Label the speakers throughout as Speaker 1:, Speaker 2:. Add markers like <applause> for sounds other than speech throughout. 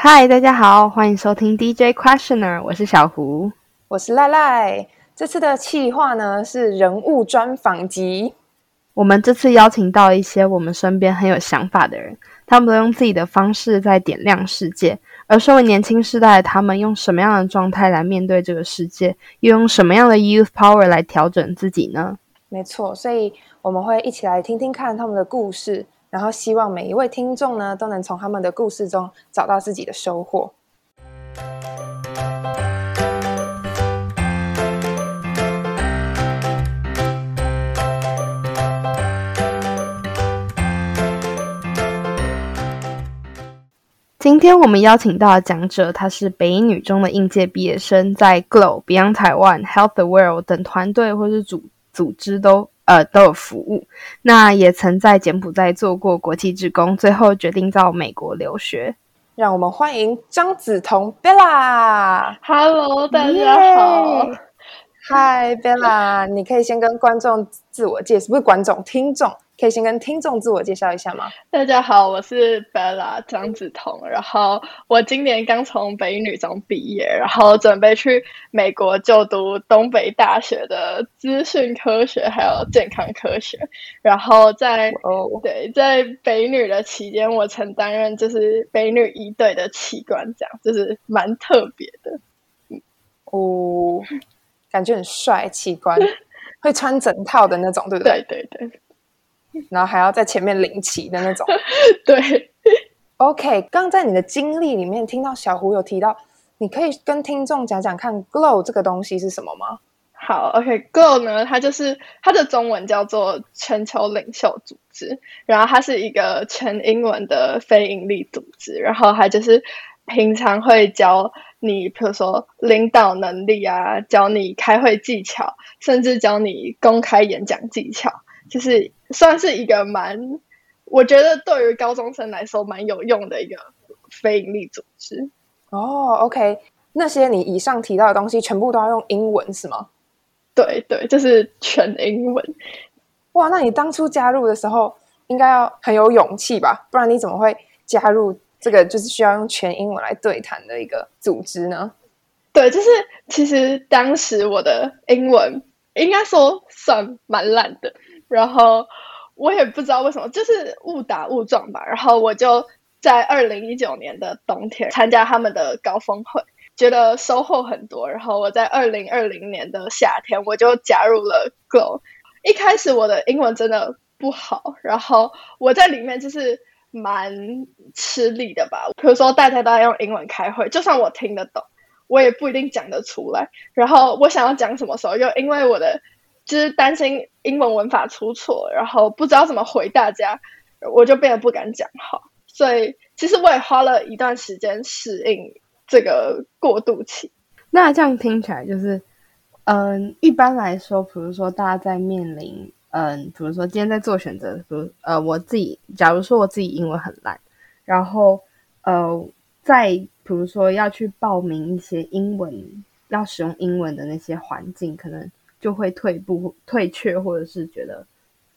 Speaker 1: 嗨，大家好，欢迎收听 DJ Questioner，我是小胡，
Speaker 2: 我是赖赖。这次的企划呢是人物专访集。
Speaker 1: 我们这次邀请到一些我们身边很有想法的人，他们都用自己的方式在点亮世界。而身为年轻世代的他们，用什么样的状态来面对这个世界？又用什么样的 youth power 来调整自己呢？
Speaker 2: 没错，所以我们会一起来听听看他们的故事。然后希望每一位听众呢，都能从他们的故事中找到自己的收获。
Speaker 1: 今天我们邀请到的讲者，他是北一女中的应届毕业生，在 Glow、Beyond Taiwan、Help the World 等团队或是组组织都。呃，都有服务。那也曾在柬埔寨做过国际职工，最后决定到美国留学。
Speaker 2: 让我们欢迎张梓彤 Bella。
Speaker 3: Hello，大家好。
Speaker 2: Hi Bella，你可以先跟观众自我介绍，不是观众，听众。可以先跟听众自我介绍一下吗？
Speaker 3: 大家好，我是 Bella 张子彤，然后我今年刚从北女中毕业，然后准备去美国就读东北大学的资讯科学还有健康科学，然后在哦对，在北女的期间，我曾担任就是北女一队的器官长，就是蛮特别的，
Speaker 2: 哦，感觉很帅，器官 <laughs> 会穿整套的那种，对不对？
Speaker 3: 对对对。
Speaker 2: 然后还要在前面领旗的那种，<laughs>
Speaker 3: 对。
Speaker 2: OK，刚在你的经历里面听到小胡有提到，你可以跟听众讲讲看，Glow 这个东西是什么吗？
Speaker 3: 好，OK，Glow 呢，它就是它的中文叫做全球领袖组织，然后它是一个全英文的非营利组织，然后它就是平常会教你，比如说领导能力啊，教你开会技巧，甚至教你公开演讲技巧。就是算是一个蛮，我觉得对于高中生来说蛮有用的一个非营利组织。
Speaker 2: 哦，OK，那些你以上提到的东西全部都要用英文是吗？
Speaker 3: 对对，就是全英文。
Speaker 2: 哇，那你当初加入的时候应该要很有勇气吧？不然你怎么会加入这个就是需要用全英文来对谈的一个组织呢？
Speaker 3: 对，就是其实当时我的英文应该说算蛮烂的。然后我也不知道为什么，就是误打误撞吧。然后我就在二零一九年的冬天参加他们的高峰会，觉得收获很多。然后我在二零二零年的夏天，我就加入了 Go。一开始我的英文真的不好，然后我在里面就是蛮吃力的吧。比如说大家都在用英文开会，就算我听得懂，我也不一定讲得出来。然后我想要讲什么时候，又因为我的。就是担心英文文法出错，然后不知道怎么回大家，我就变得不敢讲好。所以其实我也花了一段时间适应这个过渡期。
Speaker 1: 那这样听起来就是，嗯，一般来说，比如说大家在面临，嗯，比如说今天在做选择，比如呃，我自己，假如说我自己英文很烂，然后呃，在比如说要去报名一些英文要使用英文的那些环境，可能。就会退步、退却，或者是觉得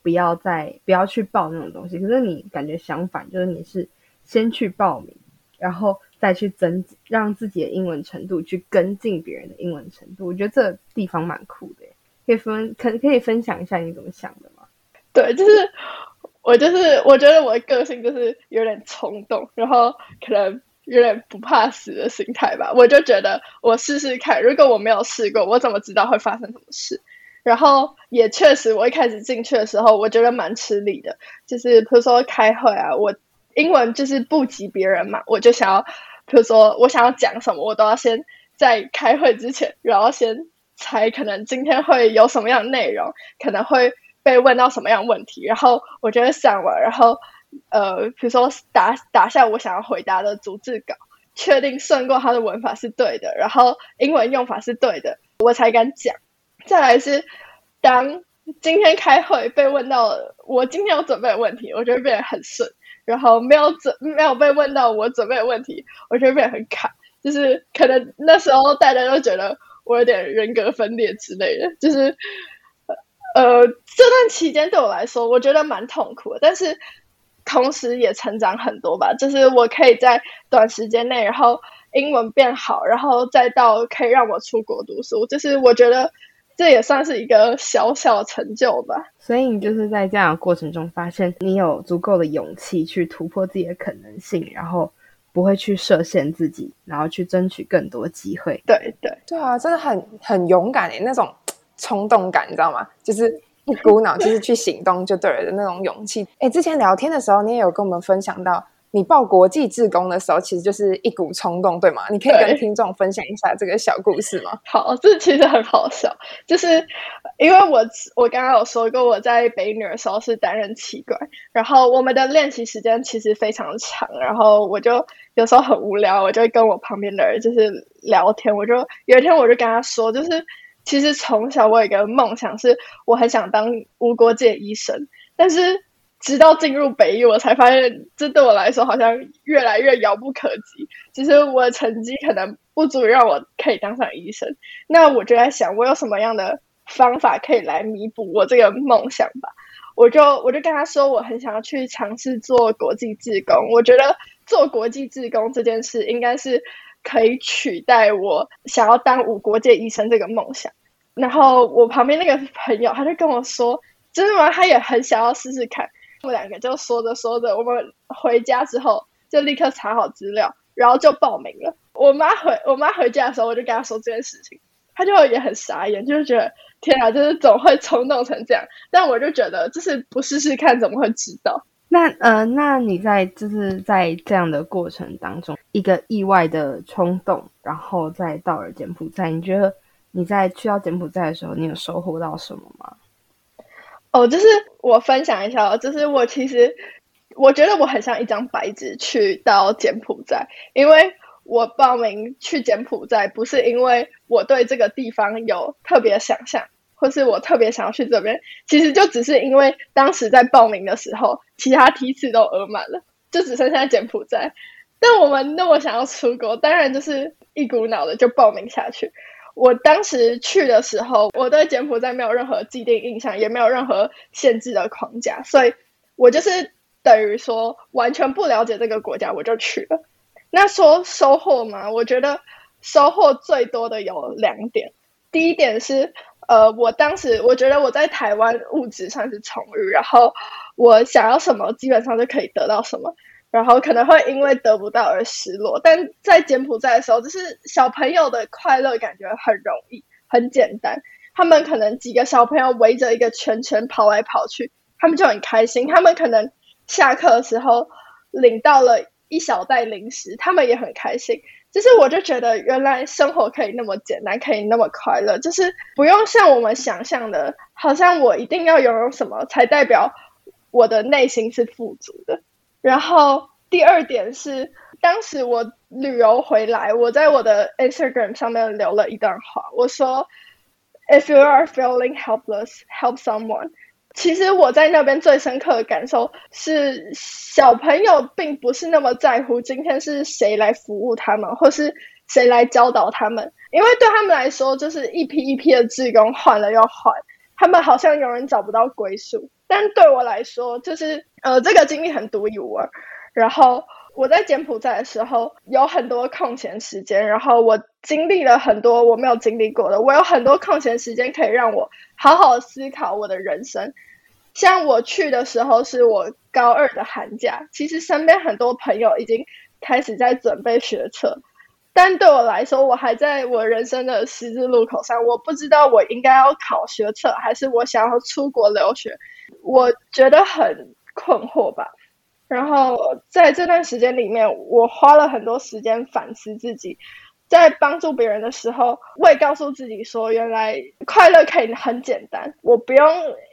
Speaker 1: 不要再不要去报那种东西。可是你感觉相反，就是你是先去报名，然后再去增让自己的英文程度去跟进别人的英文程度。我觉得这地方蛮酷的，可以分可可以分享一下你怎么想的吗？
Speaker 3: 对，就是我就是我觉得我的个性就是有点冲动，然后可能。有点不怕死的心态吧，我就觉得我试试看。如果我没有试过，我怎么知道会发生什么事？然后也确实，我一开始进去的时候，我觉得蛮吃力的。就是比如说开会啊，我英文就是不及别人嘛，我就想要，比如说我想要讲什么，我都要先在开会之前，然后先猜可能今天会有什么样的内容，可能会被问到什么样问题，然后我觉得想完，然后。呃，比如说打打下我想要回答的逐字稿，确定顺过它的文法是对的，然后英文用法是对的，我才敢讲。再来是当今天开会被问到我今天有准备的问题，我就会变得很顺；然后没有准没有被问到我准备的问题，我就会变得很卡。就是可能那时候大家都觉得我有点人格分裂之类的。就是呃，这段期间对我来说，我觉得蛮痛苦的，但是。同时也成长很多吧。就是我可以在短时间内，然后英文变好，然后再到可以让我出国读书，就是我觉得这也算是一个小小成就吧。
Speaker 1: 所以你就是在这样的过程中，发现你有足够的勇气去突破自己的可能性，然后不会去设限自己，然后去争取更多机会。
Speaker 3: 对对
Speaker 2: 对啊，真的很很勇敢诶，那种 <tsk> 冲动感，你知道吗？就是一股脑就是去行动就对了的那种勇气。哎，之前聊天的时候，你也有跟我们分享到。你报国际志工的时候，其实就是一股冲动，对吗？你可以跟听众分享一下这个小故事吗？<laughs>
Speaker 3: 好，这其实很好笑，就是因为我我刚刚有说过，我在北女的时候是担任气管，然后我们的练习时间其实非常长，然后我就有时候很无聊，我就会跟我旁边的人就是聊天，我就有一天我就跟他说，就是其实从小我有一个梦想，是我很想当无国界医生，但是。直到进入北医，我才发现，这对我来说好像越来越遥不可及。其实我的成绩可能不足以让我可以当上医生。那我就在想，我有什么样的方法可以来弥补我这个梦想吧？我就我就跟他说，我很想要去尝试做国际志工。我觉得做国际志工这件事，应该是可以取代我想要当五国界医生这个梦想。然后我旁边那个朋友，他就跟我说：“真的吗？”他也很想要试试看。我们两个就说着说着，我们回家之后就立刻查好资料，然后就报名了。我妈回我妈回家的时候，我就跟她说这件事情，她就也很傻眼，就是觉得天啊，就是总会冲动成这样。但我就觉得，就是不试试看怎么会知道？
Speaker 1: 那呃，那你在就是在这样的过程当中，一个意外的冲动，然后再到了柬埔寨，你觉得你在去到柬埔寨的时候，你有收获到什么吗？
Speaker 3: 哦，就是我分享一下，就是我其实我觉得我很像一张白纸去到柬埔寨，因为我报名去柬埔寨不是因为我对这个地方有特别想象，或是我特别想要去这边，其实就只是因为当时在报名的时候，其他梯次都额满了，就只剩下柬埔寨。但我们那么想要出国，当然就是一股脑的就报名下去。我当时去的时候，我对柬埔寨没有任何既定印象，也没有任何限制的框架，所以我就是等于说完全不了解这个国家，我就去了。那说收获嘛，我觉得收获最多的有两点。第一点是，呃，我当时我觉得我在台湾物质算是充裕，然后我想要什么基本上就可以得到什么。然后可能会因为得不到而失落，但在柬埔寨的时候，就是小朋友的快乐感觉很容易、很简单。他们可能几个小朋友围着一个圈圈跑来跑去，他们就很开心。他们可能下课的时候领到了一小袋零食，他们也很开心。就是我就觉得，原来生活可以那么简单，可以那么快乐，就是不用像我们想象的，好像我一定要拥有什么才代表我的内心是富足的。然后第二点是，当时我旅游回来，我在我的 Instagram 上面留了一段话，我说：“If you are feeling helpless, help someone。”其实我在那边最深刻的感受是，小朋友并不是那么在乎今天是谁来服务他们，或是谁来教导他们，因为对他们来说，就是一批一批的志工换了又换，他们好像永远找不到归宿。但对我来说，就是呃，这个经历很独一无二。然后我在柬埔寨的时候，有很多空闲时间，然后我经历了很多我没有经历过的。我有很多空闲时间可以让我好好思考我的人生。像我去的时候是我高二的寒假，其实身边很多朋友已经开始在准备学车。但对我来说，我还在我人生的十字路口上，我不知道我应该要考学测，还是我想要出国留学，我觉得很困惑吧。然后在这段时间里面，我花了很多时间反思自己，在帮助别人的时候，我也告诉自己说，原来快乐可以很简单，我不用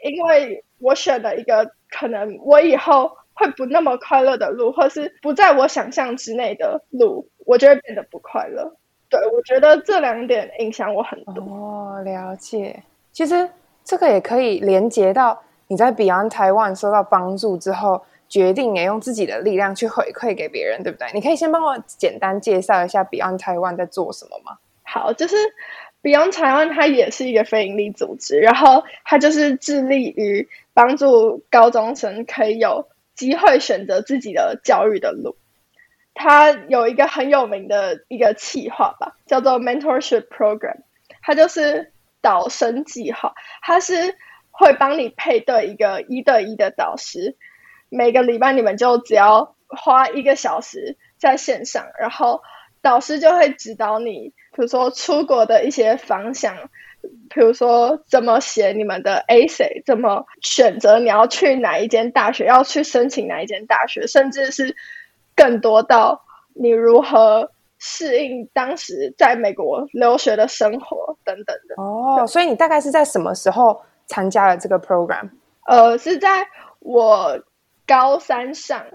Speaker 3: 因为我选了一个可能我以后。会不那么快乐的路，或是不在我想象之内的路，我就会变得不快乐。对我觉得这两点影响我很多。
Speaker 2: 哦，了解。其实这个也可以连接到你在 Beyond Taiwan 受到帮助之后，决定也用自己的力量去回馈给别人，对不对？你可以先帮我简单介绍一下 Beyond Taiwan 在做什么吗？
Speaker 3: 好，就是 Beyond Taiwan 它也是一个非营利组织，然后它就是致力于帮助高中生可以有。机会选择自己的教育的路。他有一个很有名的一个计划吧，叫做 Mentorship Program，它就是导生计划，它是会帮你配对一个一对一的导师，每个礼拜你们就只要花一个小时在线上，然后导师就会指导你，比如说出国的一些方向，比如说怎么写你们的 essay，怎么选择你要去哪一间大学，要去申请哪一间大学，甚至是。更多到你如何适应当时在美国留学的生活等等的
Speaker 2: 哦，所以你大概是在什么时候参加了这个 program？
Speaker 3: 呃，是在我高三上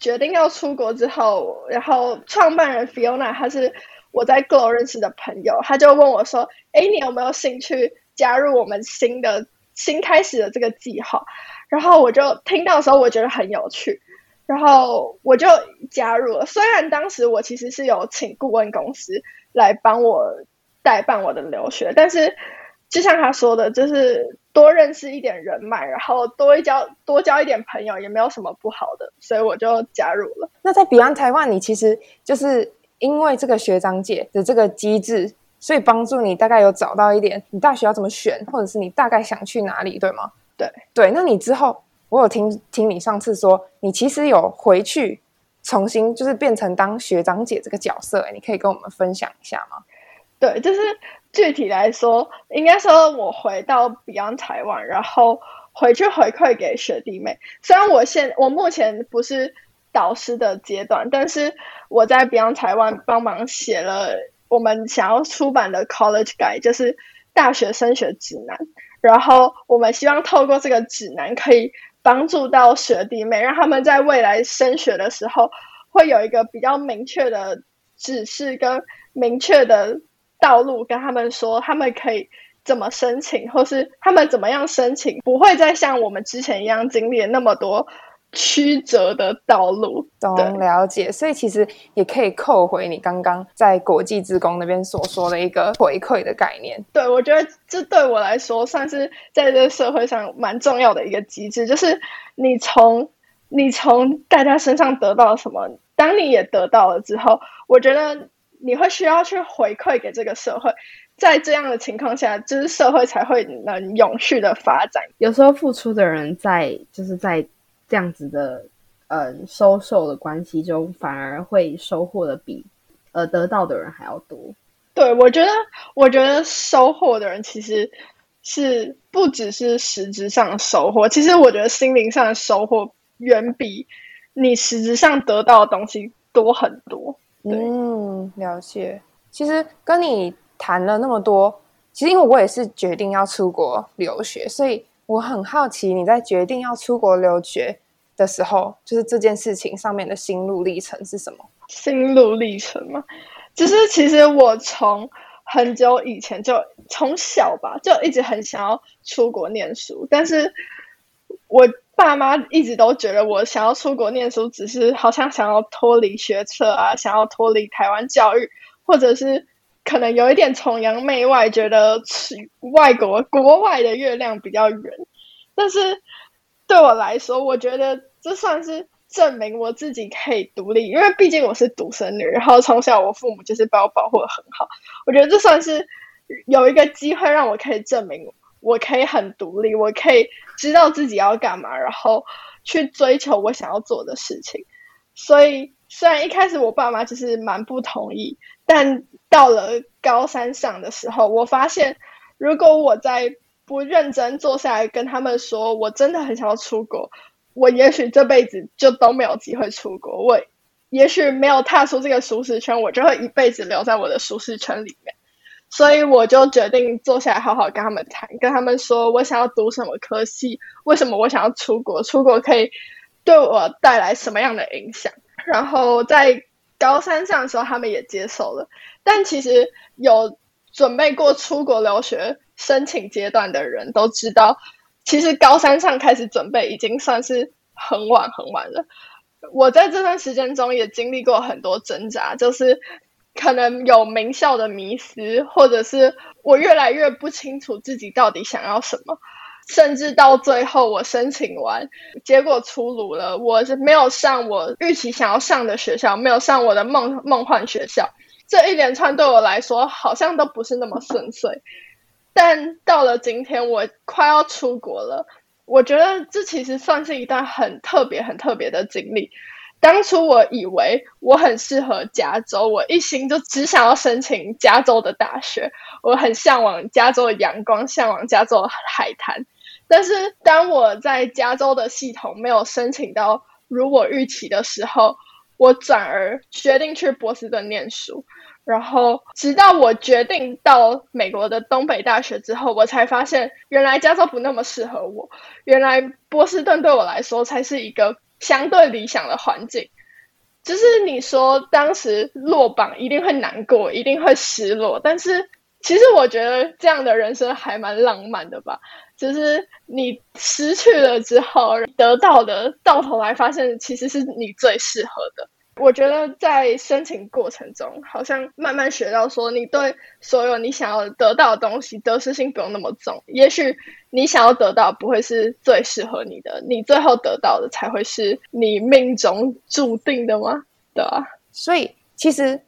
Speaker 3: 决定要出国之后，然后创办人 Fiona 她是我在 GL 认识的朋友，他就问我说：“哎，你有没有兴趣加入我们新的新开始的这个计划？”然后我就听到的时候，我觉得很有趣。然后我就加入了，虽然当时我其实是有请顾问公司来帮我代办我的留学，但是就像他说的，就是多认识一点人脉，然后多一交多交一点朋友，也没有什么不好的，所以我就加入了。
Speaker 2: 那在彼岸台湾，你其实就是因为这个学长姐的这个机制，所以帮助你大概有找到一点你大学要怎么选，或者是你大概想去哪里，对吗？
Speaker 3: 对
Speaker 2: 对，那你之后。我有听听你上次说，你其实有回去重新就是变成当学长姐这个角色，哎，你可以跟我们分享一下吗？
Speaker 3: 对，就是具体来说，应该说我回到 Beyond 台湾，然后回去回馈给学弟妹。虽然我现我目前不是导师的阶段，但是我在 Beyond 台湾帮忙写了我们想要出版的 College Guide，就是大学升学指南。然后我们希望透过这个指南可以。帮助到学弟妹，让他们在未来升学的时候会有一个比较明确的指示跟明确的道路，跟他们说他们可以怎么申请，或是他们怎么样申请，不会再像我们之前一样经历那么多。曲折的道路，
Speaker 2: 懂了解，所以其实也可以扣回你刚刚在国际职工那边所说的一个回馈的概念。
Speaker 3: 对，我觉得这对我来说算是在这个社会上蛮重要的一个机制，就是你从你从大家身上得到什么，当你也得到了之后，我觉得你会需要去回馈给这个社会，在这样的情况下，就是社会才会能永续的发展。
Speaker 1: 有时候付出的人在就是在。这样子的，嗯，收受的关系中反而会收获的比，呃，得到的人还要多。
Speaker 3: 对，我觉得，我觉得收获的人其实是不只是实质上的收获，其实我觉得心灵上的收获远比你实质上得到的东西多很多。
Speaker 2: 嗯，了解。其实跟你谈了那么多，其实因为我也是决定要出国留学，所以。我很好奇，你在决定要出国留学的时候，就是这件事情上面的心路历程是什么？
Speaker 3: 心路历程嘛，就是其实我从很久以前就从小吧，就一直很想要出国念书，但是我爸妈一直都觉得我想要出国念书，只是好像想要脱离学测啊，想要脱离台湾教育，或者是。可能有一点崇洋媚外，觉得外国国外的月亮比较圆，但是对我来说，我觉得这算是证明我自己可以独立，因为毕竟我是独生女，然后从小我父母就是把我保护的很好，我觉得这算是有一个机会让我可以证明我可以很独立，我可以知道自己要干嘛，然后去追求我想要做的事情。所以虽然一开始我爸妈就是蛮不同意，但到了高三上的时候，我发现，如果我在不认真坐下来跟他们说，我真的很想要出国，我也许这辈子就都没有机会出国。我也许没有踏出这个舒适圈，我就会一辈子留在我的舒适圈里面。所以我就决定坐下来好好跟他们谈，跟他们说我想要读什么科系，为什么我想要出国，出国可以对我带来什么样的影响。然后在高三上的时候，他们也接受了。但其实有准备过出国留学申请阶段的人都知道，其实高三上开始准备已经算是很晚很晚了。我在这段时间中也经历过很多挣扎，就是可能有名校的迷失，或者是我越来越不清楚自己到底想要什么。甚至到最后我申请完，结果出炉了，我是没有上我预期想要上的学校，没有上我的梦梦幻学校。这一连串对我来说好像都不是那么顺遂。但到了今天，我快要出国了，我觉得这其实算是一段很特别、很特别的经历。当初我以为我很适合加州，我一心就只想要申请加州的大学，我很向往加州的阳光，向往加州的海滩。但是当我在加州的系统没有申请到如我预期的时候，我转而决定去波士顿念书。然后直到我决定到美国的东北大学之后，我才发现原来加州不那么适合我，原来波士顿对我来说才是一个。相对理想的环境，就是你说当时落榜一定会难过，一定会失落，但是其实我觉得这样的人生还蛮浪漫的吧。就是你失去了之后得到的，到头来发现其实是你最适合的。我觉得在申请过程中，好像慢慢学到说，你对所有你想要得到的东西，得失心不用那么重。也许你想要得到不会是最适合你的，你最后得到的才会是你命中注定的吗？对啊？
Speaker 2: 所以其实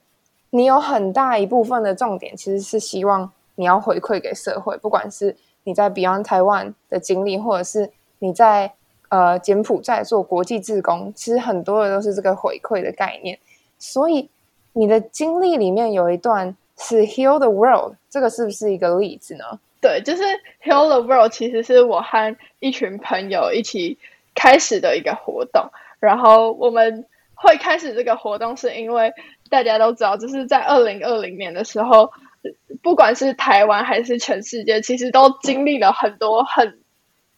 Speaker 2: 你有很大一部分的重点，其实是希望你要回馈给社会，不管是你在 Beyond Taiwan 的经历，或者是你在。呃，柬埔寨做国际志工，其实很多的都是这个回馈的概念。所以你的经历里面有一段是 Heal the World，这个是不是一个例子呢？
Speaker 3: 对，就是 Heal the World，其实是我和一群朋友一起开始的一个活动。然后我们会开始这个活动，是因为大家都知道，就是在二零二零年的时候，不管是台湾还是全世界，其实都经历了很多很。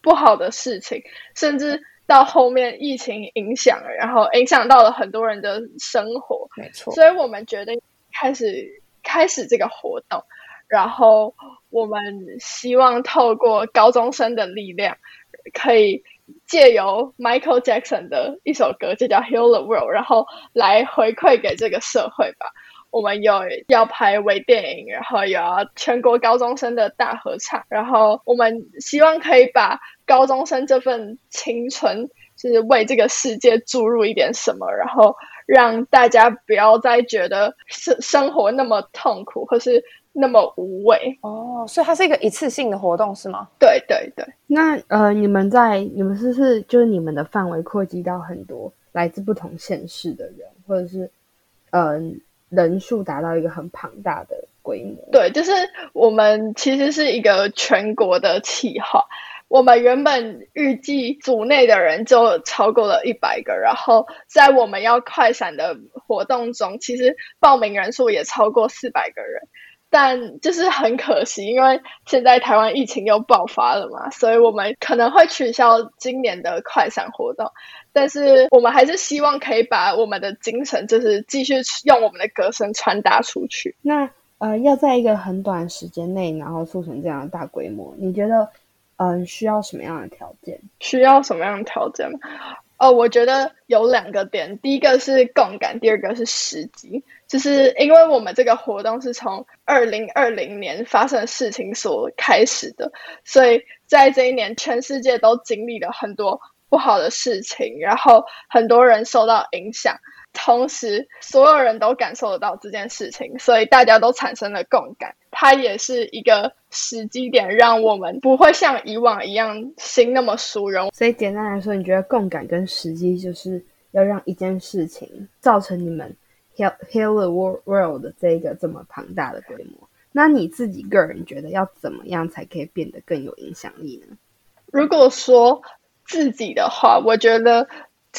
Speaker 3: 不好的事情，甚至到后面疫情影响，然后影响到了很多人的生活。
Speaker 2: 没错，
Speaker 3: 所以我们决定开始开始这个活动，然后我们希望透过高中生的力量，可以借由 Michael Jackson 的一首歌，就叫《Heal the World》，然后来回馈给这个社会吧。我们有要拍微电影，然后有全国高中生的大合唱，然后我们希望可以把高中生这份青春，就是为这个世界注入一点什么，然后让大家不要再觉得生生活那么痛苦或是那么无味。
Speaker 2: 哦，所以它是一个一次性的活动是吗？
Speaker 3: 对对对。
Speaker 1: 那呃，你们在你们是不是就是你们的范围扩及到很多来自不同县市的人，或者是嗯？人数达到一个很庞大的规模。
Speaker 3: 对，就是我们其实是一个全国的企划。我们原本预计组内的人就超过了一百个，然后在我们要快闪的活动中，其实报名人数也超过四百个人。但就是很可惜，因为现在台湾疫情又爆发了嘛，所以我们可能会取消今年的快闪活动。但是我们还是希望可以把我们的精神，就是继续用我们的歌声传达出去。
Speaker 1: 那呃，要在一个很短时间内，然后促成这样的大规模，你觉得嗯需要什么样的条件？
Speaker 3: 需要什么样的条件吗？哦，我觉得有两个点，第一个是共感，第二个是时机。就是因为我们这个活动是从二零二零年发生的事情所开始的，所以在这一年，全世界都经历了很多。不好的事情，然后很多人受到影响，同时所有人都感受得到这件事情，所以大家都产生了共感。它也是一个时机点，让我们不会像以往一样心那么疏容。
Speaker 1: 所以简单来说，你觉得共感跟时机就是要让一件事情造成你们 heal heal the world 这一个这么庞大的规模？那你自己个人觉得要怎么样才可以变得更有影响力呢？
Speaker 3: 如果说。自己的话，我觉得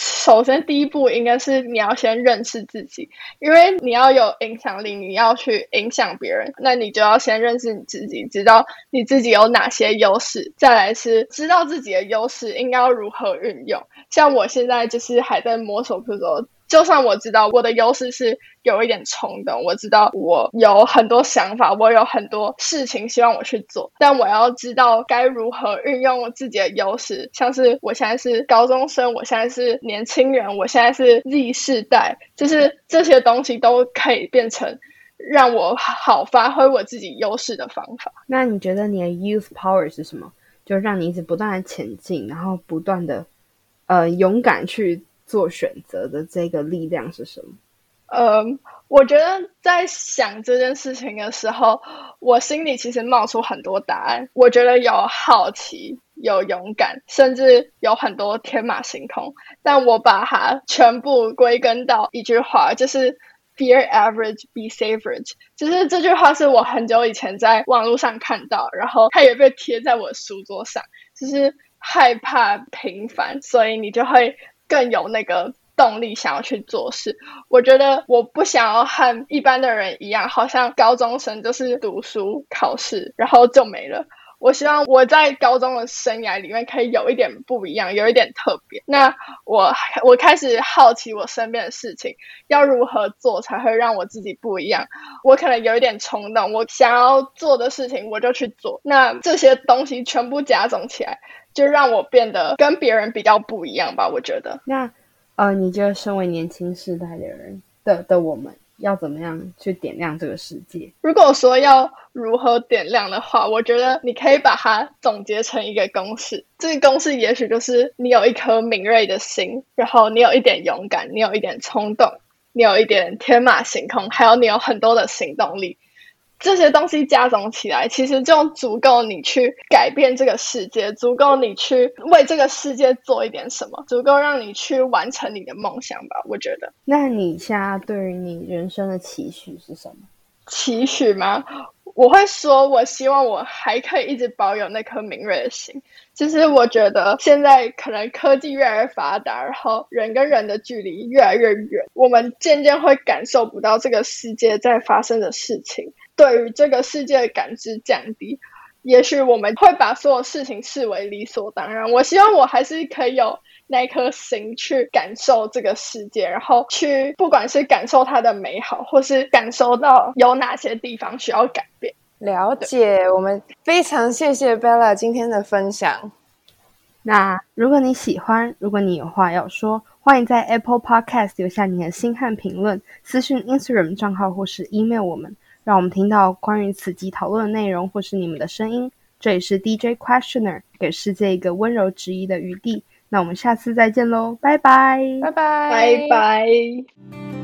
Speaker 3: 首先第一步应该是你要先认识自己，因为你要有影响力，你要去影响别人，那你就要先认识你自己，知道你自己有哪些优势，再来是知道自己的优势应该要如何运用。像我现在就是还在摸索，比如说。就算我知道我的优势是有一点冲动，我知道我有很多想法，我有很多事情希望我去做，但我要知道该如何运用我自己的优势。像是我现在是高中生，我现在是年轻人，我现在是 Z 世代，就是这些东西都可以变成让我好发挥我自己优势的方法。
Speaker 1: 那你觉得你的 youth power 是什么？就让你一直不断的前进，然后不断的呃勇敢去做选择的这个力量是什么？
Speaker 3: 嗯，我觉得在想这件事情的时候，我心里其实冒出很多答案。我觉得有好奇，有勇敢，甚至有很多天马行空。但我把它全部归根到一句话，就是 “Fear average, be savage”。就是这句话是我很久以前在网络上看到，然后它也被贴在我书桌上。就是害怕平凡，所以你就会更有那个。动力想要去做事，我觉得我不想要和一般的人一样，好像高中生就是读书考试，然后就没了。我希望我在高中的生涯里面可以有一点不一样，有一点特别。那我我开始好奇我身边的事情要如何做才会让我自己不一样。我可能有一点冲动，我想要做的事情我就去做。那这些东西全部加总起来，就让我变得跟别人比较不一样吧。我觉得
Speaker 1: 那。呃，你觉得身为年轻世代的人的的我们要怎么样去点亮这个世界？
Speaker 3: 如果说要如何点亮的话，我觉得你可以把它总结成一个公式。这个公式也许就是你有一颗敏锐的心，然后你有一点勇敢，你有一点冲动，你有一点天马行空，还有你有很多的行动力。这些东西加总起来，其实就足够你去改变这个世界，足够你去为这个世界做一点什么，足够让你去完成你的梦想吧。我觉得。
Speaker 1: 那你现在对于你人生的期许是什么？
Speaker 3: 期许吗？我会说，我希望我还可以一直保有那颗敏锐的心。其实我觉得现在可能科技越来越发达，然后人跟人的距离越来越远，我们渐渐会感受不到这个世界在发生的事情。对于这个世界的感知降低，也许我们会把所有事情视为理所当然。我希望我还是可以有那颗心去感受这个世界，然后去不管是感受它的美好，或是感受到有哪些地方需要改变。
Speaker 2: 了解，我们非常谢谢 Bella 今天的分享。
Speaker 1: 那如果你喜欢，如果你有话要说，欢迎在 Apple Podcast 留下你的心和评论，私信 Instagram 账号或是 email 我们。让我们听到关于此集讨论的内容，或是你们的声音。这里是 DJ Questioner，给世界一个温柔质疑的余地。那我们下次再见喽，拜拜，
Speaker 2: 拜拜，
Speaker 3: 拜拜。